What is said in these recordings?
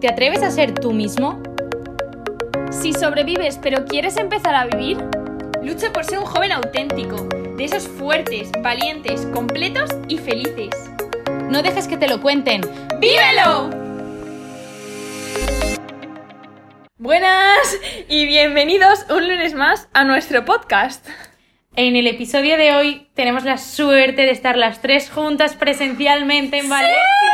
¿Te atreves a ser tú mismo? Si sobrevives pero quieres empezar a vivir, lucha por ser un joven auténtico, de esos fuertes, valientes, completos y felices. No dejes que te lo cuenten. ¡Vívelo! Buenas y bienvenidos un lunes más a nuestro podcast. En el episodio de hoy tenemos la suerte de estar las tres juntas presencialmente en Valencia.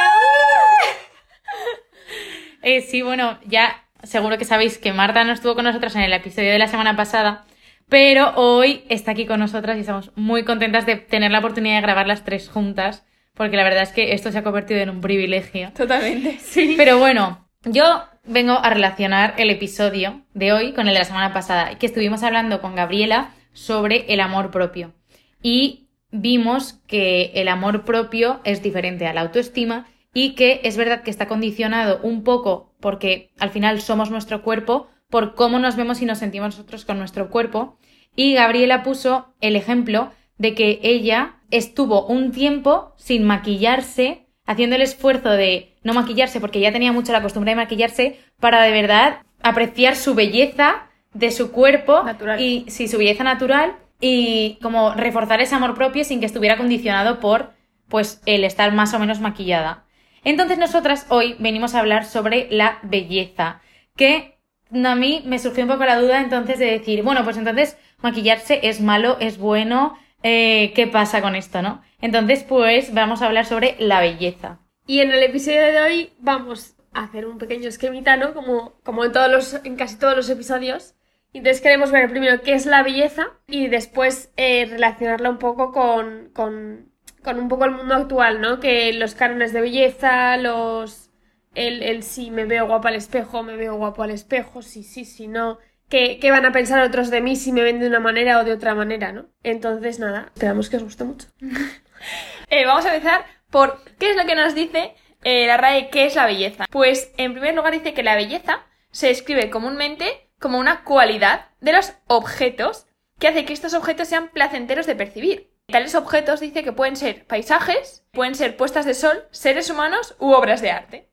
Eh, sí, bueno, ya seguro que sabéis que Marta no estuvo con nosotros en el episodio de la semana pasada, pero hoy está aquí con nosotras y estamos muy contentas de tener la oportunidad de grabar las tres juntas, porque la verdad es que esto se ha convertido en un privilegio. Totalmente, sí. Pero bueno, yo vengo a relacionar el episodio de hoy con el de la semana pasada, que estuvimos hablando con Gabriela sobre el amor propio. Y vimos que el amor propio es diferente a la autoestima y que es verdad que está condicionado un poco porque al final somos nuestro cuerpo, por cómo nos vemos y nos sentimos nosotros con nuestro cuerpo. Y Gabriela puso el ejemplo de que ella estuvo un tiempo sin maquillarse, haciendo el esfuerzo de no maquillarse porque ya tenía mucho la costumbre de maquillarse, para de verdad apreciar su belleza de su cuerpo Natural. y sí, su belleza natural y como reforzar ese amor propio sin que estuviera condicionado por pues el estar más o menos maquillada. Entonces nosotras hoy venimos a hablar sobre la belleza, que a mí me surgió un poco la duda entonces de decir, bueno, pues entonces maquillarse es malo, es bueno, eh, ¿qué pasa con esto, no? Entonces pues vamos a hablar sobre la belleza. Y en el episodio de hoy vamos a hacer un pequeño esquemita, ¿no? Como, como en, todos los, en casi todos los episodios. Entonces queremos ver primero qué es la belleza y después eh, relacionarla un poco con, con con un poco el mundo actual, ¿no? Que los cánones de belleza, los... El, el si me veo guapo al espejo, me veo guapo al espejo, sí, sí, sí, no. ¿Qué, ¿Qué, van a pensar otros de mí si me ven de una manera o de otra manera, no? Entonces, nada, esperamos que os guste mucho. eh, vamos a empezar por qué es lo que nos dice eh, la RAE qué es la belleza. Pues, en primer lugar, dice que la belleza se describe comúnmente como una cualidad de los objetos que hace que estos objetos sean placenteros de percibir. Tales objetos dice que pueden ser paisajes, pueden ser puestas de sol, seres humanos u obras de arte.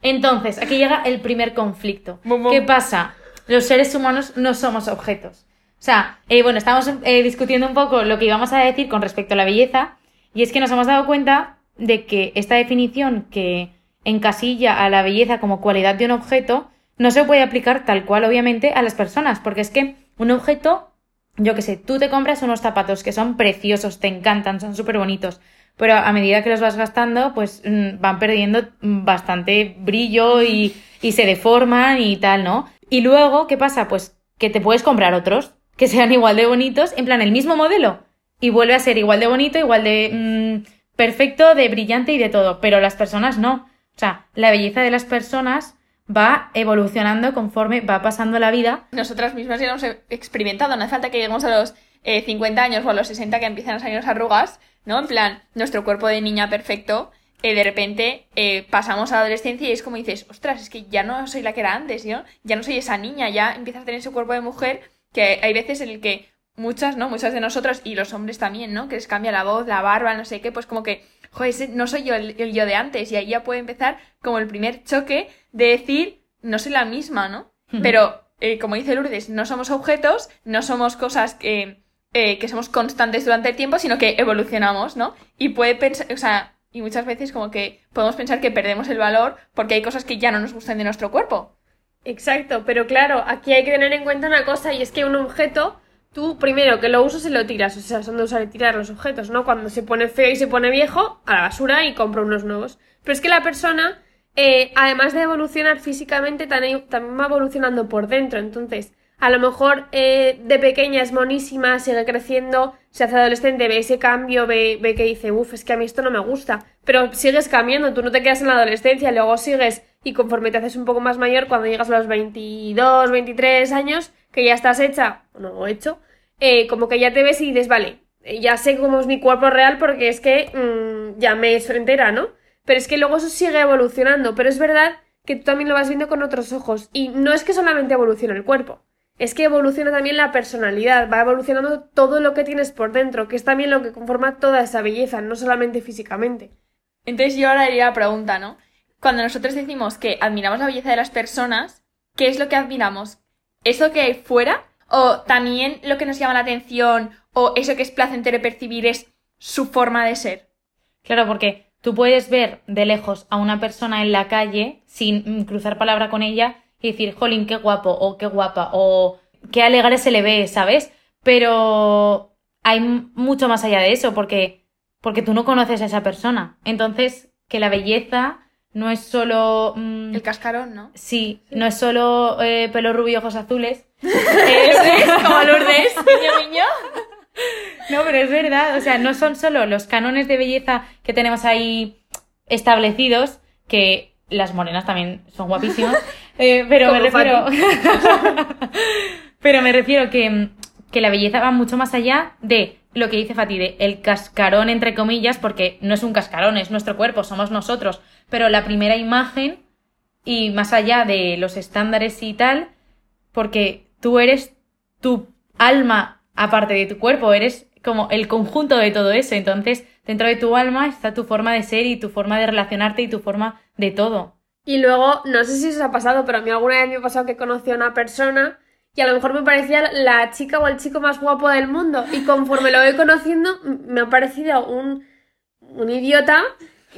Entonces, aquí llega el primer conflicto. Bum, bum. ¿Qué pasa? Los seres humanos no somos objetos. O sea, eh, bueno, estamos eh, discutiendo un poco lo que íbamos a decir con respecto a la belleza, y es que nos hemos dado cuenta de que esta definición que encasilla a la belleza como cualidad de un objeto no se puede aplicar tal cual, obviamente, a las personas, porque es que un objeto yo qué sé, tú te compras unos zapatos que son preciosos, te encantan, son súper bonitos, pero a medida que los vas gastando, pues mm, van perdiendo bastante brillo y, y se deforman y tal, ¿no? Y luego, ¿qué pasa? Pues que te puedes comprar otros que sean igual de bonitos, en plan el mismo modelo, y vuelve a ser igual de bonito, igual de mmm, perfecto, de brillante y de todo, pero las personas no. O sea, la belleza de las personas va evolucionando conforme va pasando la vida. Nosotras mismas ya hemos experimentado, no hace falta que lleguemos a los eh, 50 años o a los 60 que empiezan a salir arrugas, ¿no? En plan, nuestro cuerpo de niña perfecto, eh, de repente eh, pasamos a la adolescencia y es como dices, ostras, es que ya no soy la que era antes, ¿no? Ya no soy esa niña, ya empiezas a tener ese cuerpo de mujer que hay veces en el que muchas, ¿no? Muchas de nosotros y los hombres también, ¿no? Que les cambia la voz, la barba, no sé qué, pues como que joder, no soy yo el, el, yo de antes. Y ahí ya puede empezar como el primer choque de decir, no soy la misma, ¿no? Hmm. Pero, eh, como dice Lourdes, no somos objetos, no somos cosas que, eh, que somos constantes durante el tiempo, sino que evolucionamos, ¿no? Y puede pensar, o sea, y muchas veces como que podemos pensar que perdemos el valor porque hay cosas que ya no nos gustan de nuestro cuerpo. Exacto, pero claro, aquí hay que tener en cuenta una cosa y es que un objeto tú primero que lo usas y lo tiras, o sea, son de usar y tirar los objetos, ¿no? Cuando se pone feo y se pone viejo, a la basura y compro unos nuevos. Pero es que la persona, eh, además de evolucionar físicamente, también, va evolucionando por dentro. Entonces, a lo mejor eh, de pequeña es monísima, sigue creciendo, se hace adolescente, ve ese cambio, ve, ve que dice, uff, es que a mí esto no me gusta. Pero sigues cambiando, tú no te quedas en la adolescencia, luego sigues y conforme te haces un poco más mayor, cuando llegas a los 22, 23 años, que ya estás hecha, no hecho, eh, como que ya te ves y dices, vale, ya sé cómo es mi cuerpo real porque es que mmm, ya me es entera, ¿no? Pero es que luego eso sigue evolucionando, pero es verdad que tú también lo vas viendo con otros ojos. Y no es que solamente evolucione el cuerpo, es que evoluciona también la personalidad, va evolucionando todo lo que tienes por dentro, que es también lo que conforma toda esa belleza, no solamente físicamente. Entonces yo ahora diría la pregunta, ¿no? cuando nosotros decimos que admiramos la belleza de las personas, ¿qué es lo que admiramos? ¿Eso que hay fuera? ¿O también lo que nos llama la atención? ¿O eso que es placentero percibir es su forma de ser? Claro, porque tú puedes ver de lejos a una persona en la calle sin cruzar palabra con ella y decir, jolín, qué guapo, o qué guapa, o qué alegre se le ve, ¿sabes? Pero hay mucho más allá de eso, porque, porque tú no conoces a esa persona. Entonces, que la belleza no es solo... mm, El cascarón, ¿no? Sí, no es solo eh, pelo rubio y ojos azules. Es como Lourdes, niño, niño. No, pero es verdad, o sea, no son solo los cánones de belleza que tenemos ahí establecidos, que las morenas también son guapísimas, eh, pero me refiero... pero me refiero que, que la belleza va mucho más allá de lo que dice Fati, de el cascarón, entre comillas, porque no es un cascarón, es nuestro cuerpo, somos nosotros, pero la primera imagen y más allá de los estándares y tal, porque tú eres tu alma aparte de tu cuerpo, eres como el conjunto de todo eso. Entonces, dentro de tu alma está tu forma de ser y tu forma de relacionarte y tu forma de todo. Y luego, no sé si os ha pasado, pero a mí alguna vez me ha pasado que conocí a una persona y a lo mejor me parecía la chica o el chico más guapo del mundo. Y conforme lo voy conociendo, me ha parecido un, un idiota,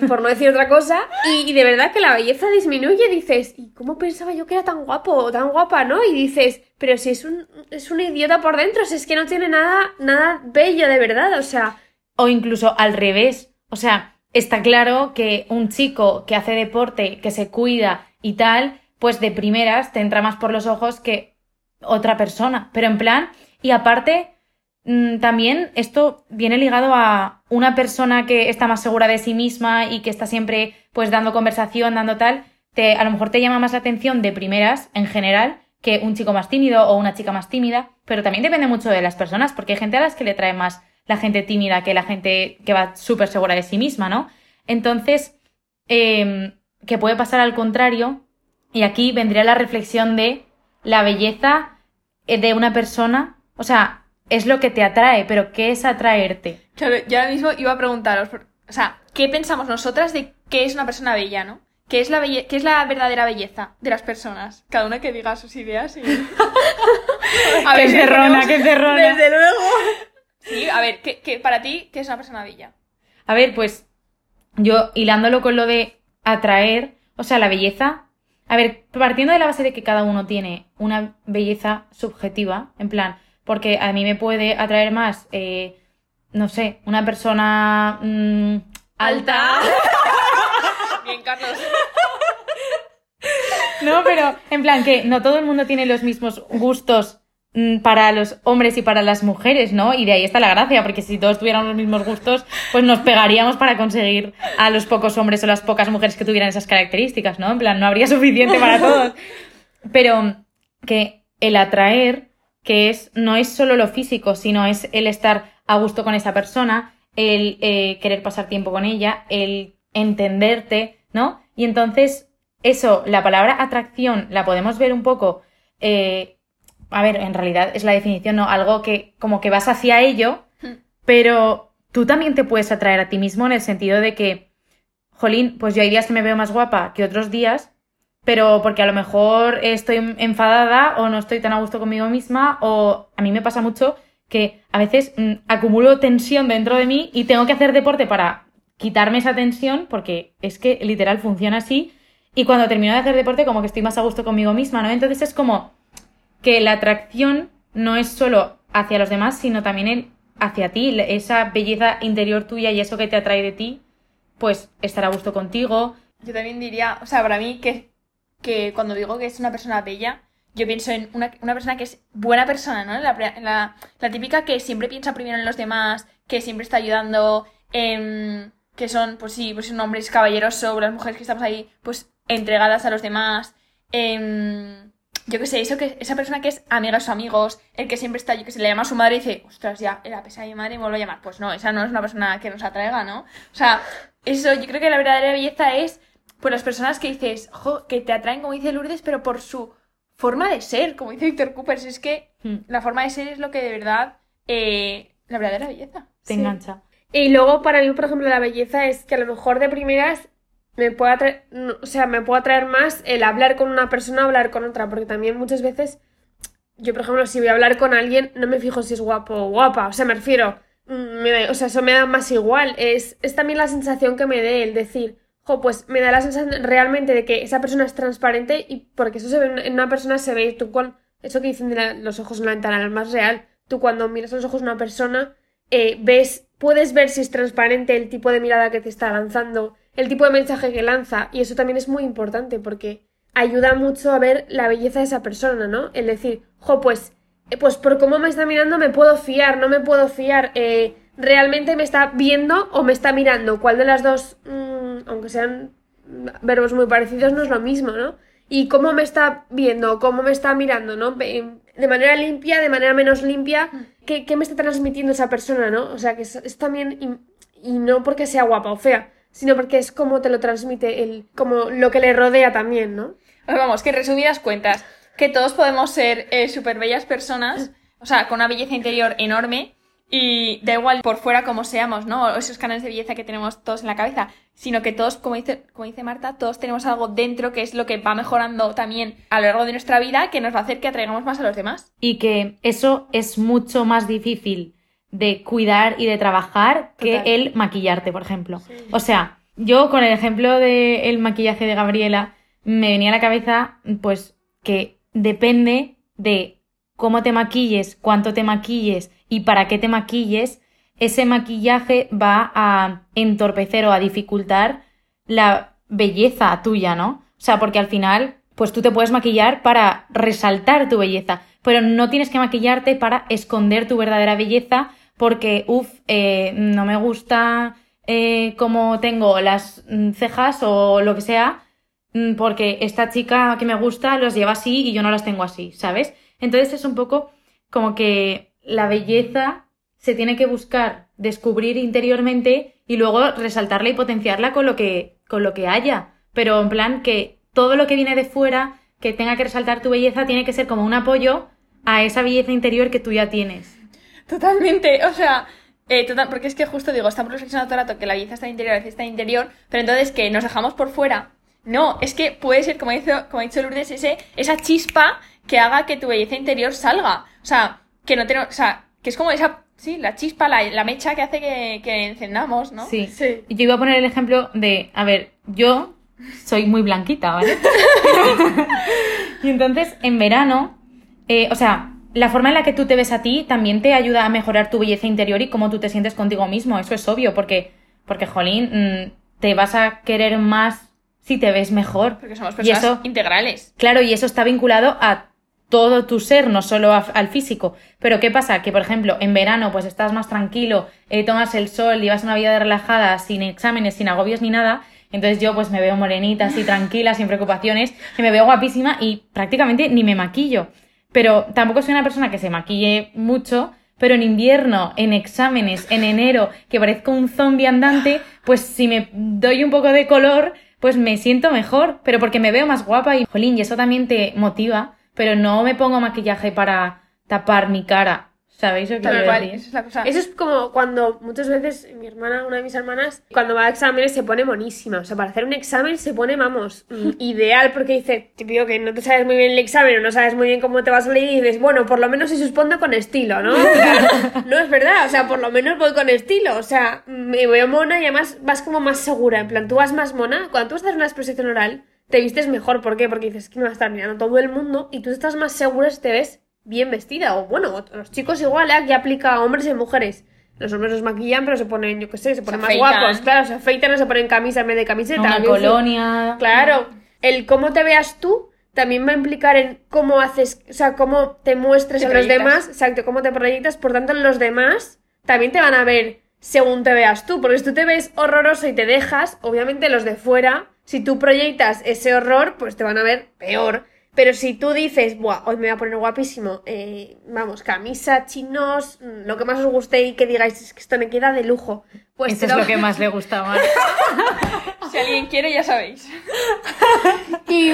por no decir otra cosa. Y, y de verdad que la belleza disminuye. Dices, ¿y cómo pensaba yo que era tan guapo o tan guapa, no? Y dices, pero si es un, es un idiota por dentro, si es que no tiene nada, nada bello de verdad. O sea, O incluso al revés. O sea, está claro que un chico que hace deporte, que se cuida y tal, pues de primeras te entra más por los ojos que otra persona. Pero en plan, y aparte, mm, también esto viene ligado a una persona que está más segura de sí misma y que está siempre pues dando conversación, dando tal, te, a lo mejor te llama más la atención de primeras en general que un chico más tímido o una chica más tímida, pero también depende mucho de las personas, porque hay gente a las que le trae más la gente tímida que la gente que va súper segura de sí misma, ¿no? Entonces, eh, que puede pasar al contrario, y aquí vendría la reflexión de la belleza eh, de una persona, o sea, es lo que te atrae, pero ¿qué es atraerte? Claro, yo ahora mismo iba a preguntaros, o sea, ¿qué pensamos nosotras de qué es una persona bella, no? ¿Qué es la, belle- qué es la verdadera belleza de las personas? Cada una que diga sus ideas y... A ¡Qué si cerrona, qué cerrona! Desde luego. Sí, a ver, ¿qué, qué- para ti, ¿qué es una persona bella? A ver, pues yo hilándolo con lo de atraer, o sea, la belleza. A ver, partiendo de la base de que cada uno tiene una belleza subjetiva, en plan, porque a mí me puede atraer más, eh, no sé, una persona mm, alta. Bien, Carlos. No, pero en plan que no todo el mundo tiene los mismos gustos para los hombres y para las mujeres, ¿no? Y de ahí está la gracia, porque si todos tuviéramos los mismos gustos, pues nos pegaríamos para conseguir a los pocos hombres o las pocas mujeres que tuvieran esas características, ¿no? En plan, no habría suficiente para todos. Pero que el atraer, que es, no es solo lo físico, sino es el estar a gusto con esa persona, el eh, querer pasar tiempo con ella, el entenderte, ¿no? Y entonces, eso, la palabra atracción la podemos ver un poco, eh, a ver, en realidad es la definición, ¿no? Algo que como que vas hacia ello, pero tú también te puedes atraer a ti mismo en el sentido de que, jolín, pues yo hay días que me veo más guapa que otros días, pero porque a lo mejor estoy enfadada o no estoy tan a gusto conmigo misma o a mí me pasa mucho que a veces mm, acumulo tensión dentro de mí y tengo que hacer deporte para quitarme esa tensión porque es que literal funciona así y cuando termino de hacer deporte como que estoy más a gusto conmigo misma, ¿no? Entonces es como que la atracción no es solo hacia los demás, sino también hacia ti, esa belleza interior tuya y eso que te atrae de ti, pues estar a gusto contigo, Yo también diría, o sea, para mí que, que cuando digo que es una persona bella, yo pienso en una, una persona que es buena persona, ¿no? La, la- la típica que siempre piensa primero en los demás, que siempre está ayudando, em, que son, pues sí, pues son hombres caballerosos, las mujeres que estamos ahí, pues entregadas a los demás. em, yo qué sé, eso que, esa persona que es amiga de sus amigos, el que siempre está, yo que se le llama a su madre y dice, ostras, ya, era pesada de mi madre y me vuelvo a llamar. Pues no, esa no es una persona que nos atraiga, ¿no? O sea, eso, yo creo que la verdadera belleza es pues las personas que dices, jo, que te atraen, como dice Lourdes, pero por su forma de ser, como dice Víctor Cooper, si es que Hmm. la forma de ser es lo que de verdad, eh, la verdadera belleza. te Sí. engancha. Y luego para mí, por ejemplo, la belleza es que a lo mejor de primeras me puede atraer, o sea, me más el hablar con una persona o hablar con otra, porque también muchas veces, yo por ejemplo, si voy a hablar con alguien, no me fijo si es guapo o guapa, o sea, me refiero, mm, o sea, eso me da más igual, es, es también la sensación que me dé el decir, jo, pues me da la sensación realmente de que esa persona es transparente y porque eso se ve en- una persona, se ve, tú con, eso que dicen de la- los ojos en la ventana, es más real, tú cuando miras los ojos de una persona, eh, ves, puedes ver si es transparente el tipo de mirada que te está lanzando, el tipo de mensaje que lanza, y eso también es muy importante porque ayuda mucho a ver la belleza de esa persona, ¿no? El decir, jo, pues, eh, pues por cómo me está mirando me puedo fiar, no me puedo fiar, eh, realmente me está viendo o me está mirando, ¿cuál de las dos, mm, aunque sean verbos muy parecidos, no es lo mismo, ¿no? Y cómo me está viendo, cómo me está mirando, ¿no? De manera limpia, de manera menos limpia, ¿qué, qué me está transmitiendo esa persona, ¿no? O sea, que es, es también, y, y no porque sea guapa o fea, sino porque es como te lo transmite, el, como lo que le rodea también, ¿no? Pues vamos, que resumidas cuentas, que todos podemos ser eh, súper bellas personas, o sea, con una belleza interior enorme, y da igual por fuera como seamos, ¿no? O esos canales de belleza que tenemos todos en la cabeza, sino que todos, como dice, como dice Marta, todos tenemos algo dentro que es lo que va mejorando también a lo largo de nuestra vida, que nos va a hacer que atraigamos más a los demás. Y que eso es mucho más difícil de cuidar y de trabajar que el maquillarte, por ejemplo. O sea, yo con el ejemplo del maquillaje de Gabriela, me venía a la cabeza, pues, que depende de cómo te maquilles, cuánto te maquilles y para qué te maquilles, ese maquillaje va a entorpecer o a dificultar la belleza tuya, ¿no? O sea, porque al final, pues tú te puedes maquillar para resaltar tu belleza, pero no tienes que maquillarte para esconder tu verdadera belleza porque, uff, no me gusta eh, cómo tengo las mm, cejas o lo que sea, mm, porque esta chica que me gusta los lleva así y yo no las tengo así, ¿sabes? Entonces es un poco como que la belleza se tiene que buscar descubrir interiormente y luego resaltarla y potenciarla con lo que, con lo que haya. Pero en plan que todo lo que viene de fuera, que tenga que resaltar tu belleza, tiene que ser como un apoyo a esa belleza interior que tú ya tienes. Totalmente, o sea, eh, total- porque es que justo digo, estamos reflexionando todo el rato que la belleza está interior, la belleza está interior, pero entonces que nos dejamos por fuera. No, es que puede ser, como, dice, como ha dicho Lourdes, ese, esa chispa que haga que tu belleza interior salga. O sea, que no tenemos, o sea, que es como esa, sí, la chispa, la, la mecha que hace que, que encendamos, ¿no? Sí. Sí. Yo iba a poner el ejemplo de, a ver, yo soy muy blanquita, ¿vale? y entonces, en verano, eh, o sea, la forma en la que tú te ves a ti también te ayuda a mejorar tu belleza interior y cómo tú te sientes contigo mismo. Eso es obvio, porque, porque jolín, mm, te vas a querer más si te ves mejor. Porque somos Y personas eso- integrales. Claro, y eso está vinculado a todo tu ser, no solo a- al físico. Pero ¿qué pasa? Que, por ejemplo, en verano, pues estás más tranquilo, eh, tomas el sol, llevas una vida relajada, sin exámenes, sin agobios ni nada. Entonces yo pues me veo morenita, así tranquila, sin preocupaciones, y me veo guapísima y prácticamente ni me maquillo. Pero tampoco soy una persona que se maquille mucho, pero en invierno, en exámenes, en enero, que parezco un zombie andante, pues si me doy un poco de color, pues me siento mejor, pero porque me veo más guapa y jolín, y eso también te motiva, pero no me pongo maquillaje para tapar mi cara. ¿Sabéis lo que Tal cual, esa es la cosa. Eso es como cuando muchas veces mi hermana, una de mis hermanas, cuando va a exámenes se pone monísima. O sea, para hacer un examen se pone, vamos, mm, ideal porque dice, típico que no te sabes muy bien el examen o no sabes muy bien cómo te vas a leer y dices, bueno, por lo menos se susponde con estilo, ¿no? No es verdad, o sea, por lo menos voy con estilo. O sea, me veo mona y además vas como más segura. En plan, tú vas más mona. Cuando tú hacer una exposición oral, te vistes mejor. ¿Por qué? Porque dices que me va a estar mirando todo el mundo y tú estás más segura si te ves bien vestida. O bueno, los chicos igual, ¿eh? que aplica a hombres y mujeres. Los hombres los maquillan, pero se ponen, yo qué sé, se ponen más afeitan. guapos. Claro, se afeitan o se ponen camisa en vez de camiseta. Una colonia. Claro, el cómo te veas tú también va a implicar en cómo haces, o sea, cómo te muestres Te a los demás, exacto, cómo te proyectas, por tanto los demás también te van a ver según te veas tú, porque si tú te ves horroroso y te dejas, obviamente los de fuera, si tú proyectas ese horror, pues te van a ver peor. Pero si tú dices, Buah, hoy me voy a poner guapísimo, eh, vamos, camisa, chinos, mm, lo que más os guste y que digáis, es que esto me queda de lujo, pues Eso te es lo- lo que más le gusta más. Si alguien quiere, ya sabéis. Y,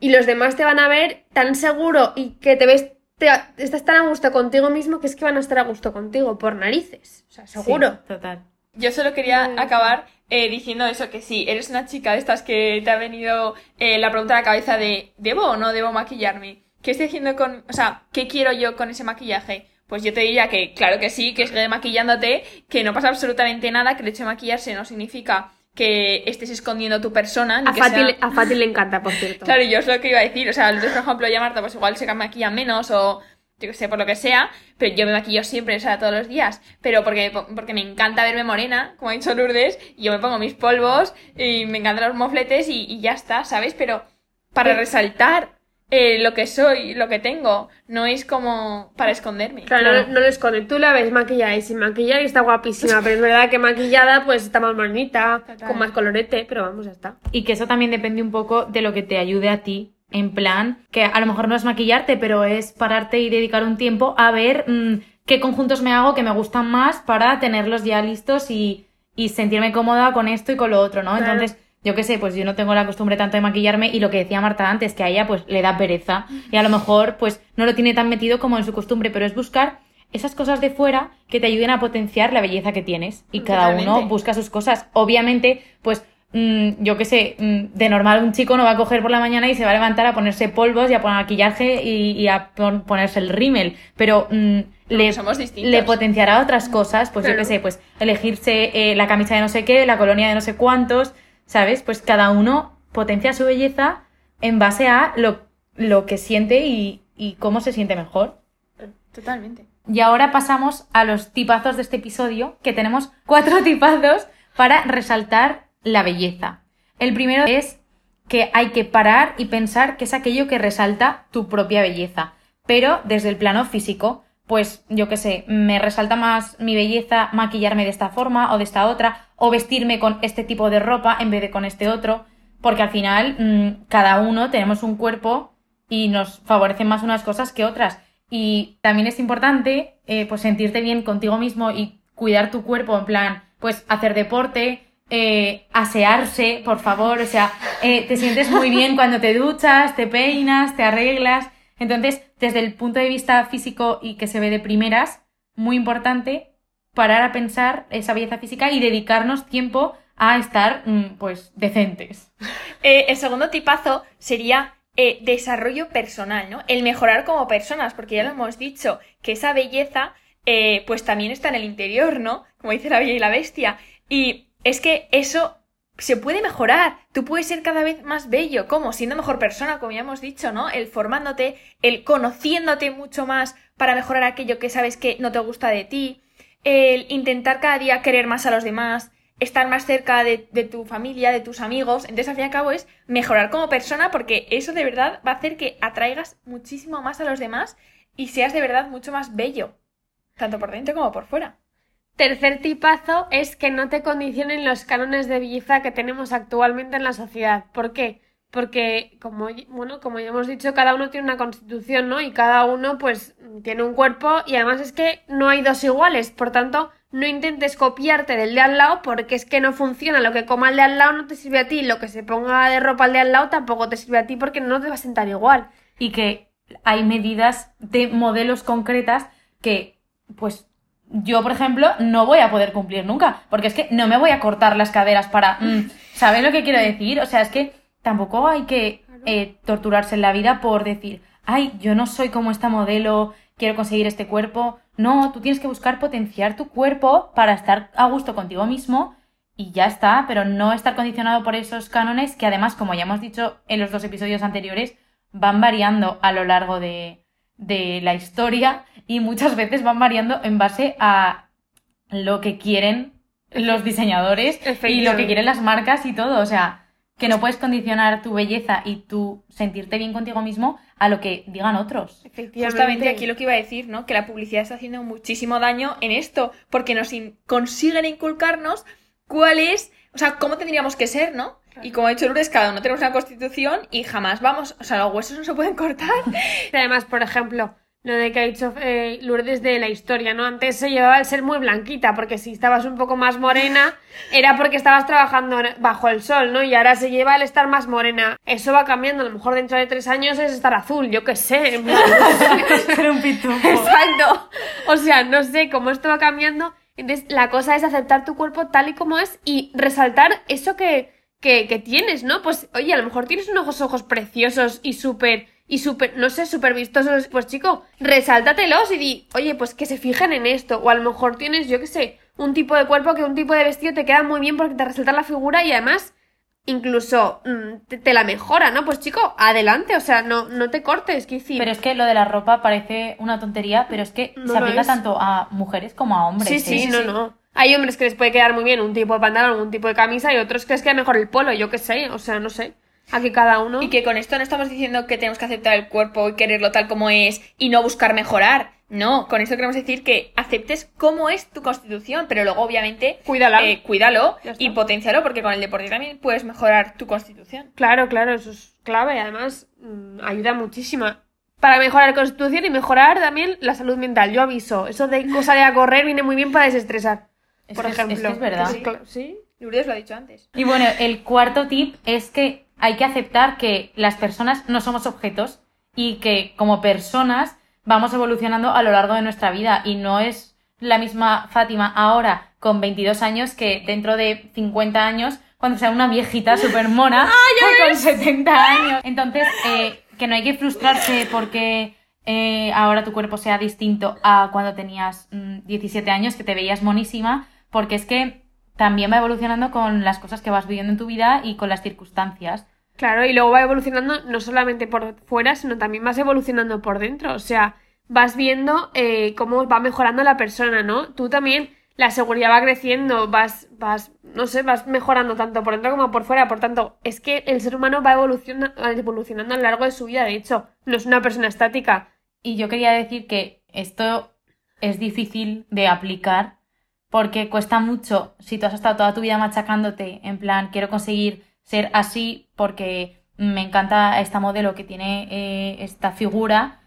y los demás te van a ver tan seguro y que te ves, te, estás tan a gusto contigo mismo que es que van a estar a gusto contigo por narices. O sea, seguro. Sí, total. Yo solo quería acabar eh, diciendo eso, que sí, eres una chica de estas que te ha venido eh, la pregunta a la cabeza de ¿debo o no debo maquillarme? ¿Qué estoy haciendo con, o sea, qué quiero yo con ese maquillaje? Pues yo te diría que claro que sí, que sigue maquillándote, que no pasa absolutamente nada, que el hecho de maquillarse no significa que estés escondiendo tu persona, ni A que Fati, sea- le- a Fati le encanta, por cierto. Claro, yo es lo que iba a decir. O sea, por ejemplo, ya Marta, pues igual se maquilla menos o yo que sé, por lo que sea, pero yo me maquillo siempre, o sea, todos los días. Pero porque, porque me encanta verme morena, como ha dicho Lourdes, y yo me pongo mis polvos y me encantan los mofletes y, y ya está, ¿sabes? Pero para Pero- resaltar eh, lo que soy, lo que tengo, no es como para esconderme. Claro, No, no lo esconde. Tú la ves maquillada y sin maquillar y está guapísima, pero es verdad que maquillada pues está más bonita, Total. con más colorete, pero vamos, ya está. Y que eso también depende un poco de lo que te ayude a ti. En plan, que a lo mejor no es maquillarte, pero es pararte y dedicar un tiempo a ver mm, qué conjuntos me hago que me gustan más para tenerlos ya listos y, y sentirme cómoda con esto y con lo otro, ¿no? Claro. Entonces, yo qué sé, pues yo no tengo la costumbre tanto de maquillarme y lo que decía Marta antes, que a ella pues le da pereza y a lo mejor pues no lo tiene tan metido como en su costumbre, pero es buscar esas cosas de fuera que te ayuden a potenciar la belleza que tienes y cada uno busca sus cosas. Obviamente, pues yo qué sé, mm, de normal un chico no va a coger por la mañana y se va a levantar a ponerse polvos y a poner maquillaje y, y a pon- ponerse el rímel, pero mm, le, somos distintos. le potenciará otras cosas, pues yo qué sé, pues elegirse eh, la camisa de no sé qué, la colonia de no sé cuántos, ¿sabes? Pues cada uno potencia su belleza en base a lo, lo que siente y, y cómo se siente mejor. Totalmente. Y ahora pasamos a los tipazos de este episodio, que tenemos cuatro tipazos para resaltar la belleza. El primero es que hay que parar y pensar que es aquello que resalta tu propia belleza, pero desde el plano físico, pues yo qué sé, me resalta más mi belleza maquillarme de esta forma o de esta otra, o vestirme con este tipo de ropa en vez de con este otro, porque al final mm, cada uno tenemos un cuerpo y nos favorecen más unas cosas que otras. Y también es importante eh, pues sentirte bien contigo mismo y cuidar tu cuerpo, en plan, pues hacer deporte, eh, asearse, por favor, o sea, eh, te sientes muy bien cuando te duchas, te peinas, te arreglas. Entonces, desde el punto de vista físico y que se ve de primeras, muy importante parar a pensar esa belleza física y dedicarnos tiempo a estar, mm, pues, decentes. Eh, el segundo tipazo sería desarrollo personal, ¿no? El mejorar como personas, porque ya lo hemos dicho, que esa belleza, pues también está en el interior, ¿no? Como dice la Bella y la Bestia. Y es que eso se puede mejorar. Tú puedes ser cada vez más bello. ¿Cómo? Siendo mejor persona, como ya hemos dicho, ¿no? El formándote, el conociéndote mucho más para mejorar aquello que sabes que no te gusta de ti. El intentar cada día querer más a los demás, estar más cerca de, de tu familia, de tus amigos. Entonces, al fin y al cabo, es mejorar como persona porque eso de verdad va a hacer que atraigas muchísimo más a los demás y seas de verdad mucho más bello, tanto por dentro como por fuera. Tercer tipazo es que no te condicionen los cánones de belleza que tenemos actualmente en la sociedad. ¿Por qué? Porque, como, bueno, como ya hemos dicho, cada uno tiene una constitución, ¿no? Y cada uno, pues, tiene un cuerpo y además es que no hay dos iguales. Por tanto, no intentes copiarte del de al lado porque es que no funciona. Lo que coma el de al lado no te sirve a ti. Lo que se ponga de ropa el de al lado tampoco te sirve a ti porque no te va a sentar igual. y que hay medidas de modelos concretas que, pues, yo, por ejemplo, no voy a poder cumplir nunca, porque es que no me voy a cortar las caderas para... mm, ¿Sabes lo que quiero decir? O sea, es que tampoco hay que eh, torturarse en la vida por decir, ay, yo no soy como esta modelo, quiero conseguir este cuerpo. No, tú tienes que buscar potenciar tu cuerpo para estar a gusto contigo mismo y ya está, pero no estar condicionado por esos cánones que además, como ya hemos dicho en los dos episodios anteriores, van variando a lo largo de, de la historia y muchas veces van variando en base a lo que quieren los diseñadores y lo que Efectivamente. quieren las marcas y todo. O sea, que no puedes condicionar tu belleza y tu sentirte bien contigo mismo a lo que digan otros. Justamente aquí lo que iba a decir, ¿no? Que la publicidad está haciendo muchísimo daño en esto, porque nos in- consiguen inculcarnos cuál es, o sea, cómo tendríamos que ser, ¿no? Y como ha dicho Lourdes, cada uno tenemos una constitución y jamás vamos, o sea, los huesos no se pueden cortar. Y Además, por ejemplo, lo de que ha dicho eh, Lourdes de la historia, ¿no? Antes se llevaba el ser muy blanquita, porque si estabas un poco más morena, era porque estabas trabajando bajo el sol, ¿no? Y ahora se lleva el estar más morena. Eso va cambiando, a lo mejor dentro de tres años es estar azul, yo qué sé. Ser un pitufo. Exacto. O sea, no sé cómo esto va cambiando Entonces, la cosa es aceptar tu cuerpo tal y como es y resaltar eso que, que, que tienes, ¿no? Pues, oye, a lo mejor tienes unos ojos preciosos y súper, y súper, no sé, súper vistosos. Pues, chico, resáltatelos y di, oye, pues que se fijen en esto. O a lo mejor tienes, yo qué sé, un tipo de cuerpo que un tipo de vestido te queda muy bien porque te resalta la figura y además incluso mm, te, te la mejora, ¿no? Pues chico, adelante, o sea, no, no te cortes, que decir. Pero es que lo de la ropa parece una tontería, pero es que No se aplica es. tanto a mujeres como a hombres. Sí, ¿eh? sí, no, no. Hay hombres que les puede quedar muy bien un tipo de pantalón, un tipo de camisa y otros que les queda mejor el polo, yo qué sé, o sea, no sé. Aquí cada uno. Y que con esto no estamos diciendo que tenemos que aceptar el cuerpo y quererlo tal como es y no buscar mejorar. No, con esto queremos decir que aceptes cómo es tu constitución, pero luego obviamente Cuídala. eh, cuídalo y potencialo porque con el deporte también puedes mejorar tu constitución. Claro, claro, eso es clave. Además, mm, ayuda muchísimo. Para mejorar la constitución y mejorar también la salud mental. Yo aviso, eso de salir a correr viene muy bien para desestresar. Es por que ejemplo. es que es verdad. Sí, sí. Lourdes lo ha dicho antes. Y bueno, el cuarto tip es que hay que aceptar que las personas no somos objetos y que como personas vamos evolucionando a lo largo de nuestra vida y no es la misma Fátima ahora con 22 años que dentro de 50 años cuando sea una viejita súper mona con 70 años. Entonces, eh, que no hay que frustrarse porque eh, ahora tu cuerpo sea distinto a cuando tenías mm, 17 años, que te veías monísima, porque es que también va evolucionando con las cosas que vas viviendo en tu vida y con las circunstancias. Claro, y luego va evolucionando no solamente por fuera, sino también vas evolucionando por dentro. O sea, vas viendo eh, cómo va mejorando la persona, ¿no? Tú también, la seguridad va creciendo, vas, vas, no sé, vas mejorando tanto por dentro como por fuera. Por tanto, es que el ser humano va evoluciona- evolucionando a lo largo de su vida. De hecho, no es una persona estática. Y yo quería decir que esto es difícil de aplicar porque cuesta mucho si tú has estado toda tu vida machacándote en plan quiero conseguir ser así porque me encanta esta modelo que tiene eh, esta figura,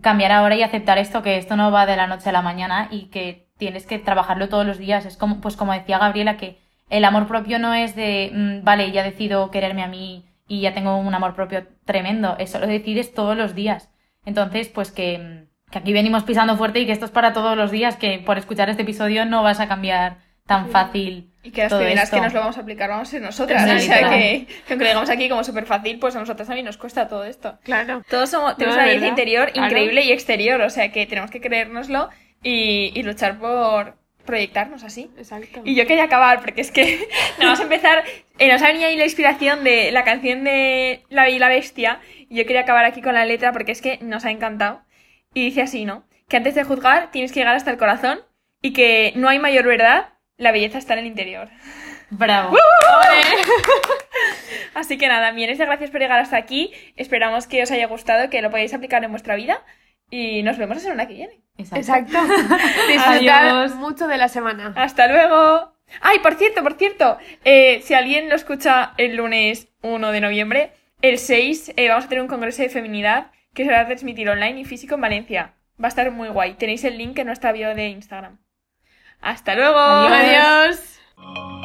cambiar ahora y aceptar esto, que esto no va de la noche a la mañana y que tienes que trabajarlo todos los días. Es como, pues como decía Gabriela, que el amor propio no es de, mm, vale, ya decido quererme a mí y ya tengo un amor propio tremendo. Eso lo decides todos los días. Entonces, pues que, mm, que aquí venimos pisando fuerte y que esto es para todos los días, que por escuchar este episodio no vas a cambiar tan fácil. Y que las todo primeras esto. que nos lo vamos a aplicar vamos a ser nosotras. Sí, o sea que, que aunque lo digamos aquí como súper fácil, pues a nosotras también nos cuesta todo esto. Claro. Todos somos, tenemos de una belleza verdad. interior Claro. increíble y exterior, o sea que tenemos que creérnoslo y, y luchar por proyectarnos así. Exacto. Y yo quería acabar, porque es que nada más empezar, eh, nos ha venido ahí la inspiración de la canción de La Bella y la Bestia, y yo quería acabar aquí con la letra porque es que nos ha encantado. Y dice así, ¿no? Que antes de juzgar tienes que llegar hasta el corazón y que no hay mayor verdad, la belleza está en el interior. Bravo. Así que nada, millones de gracias por llegar hasta aquí. Esperamos que os haya gustado, que lo podáis aplicar en vuestra vida. Y nos vemos la semana que viene. Exacto. Disfrutar Adiós. mucho de la semana. ¡Hasta luego! Ay, por cierto, por cierto, eh, si alguien lo escucha el lunes 1 de noviembre, el 6 eh, vamos a tener un congreso de feminidad que se va a transmitir online y físico en Valencia. Va a estar muy guay. Tenéis el link en nuestra bio de Instagram. ¡Hasta luego! Adiós. Adiós.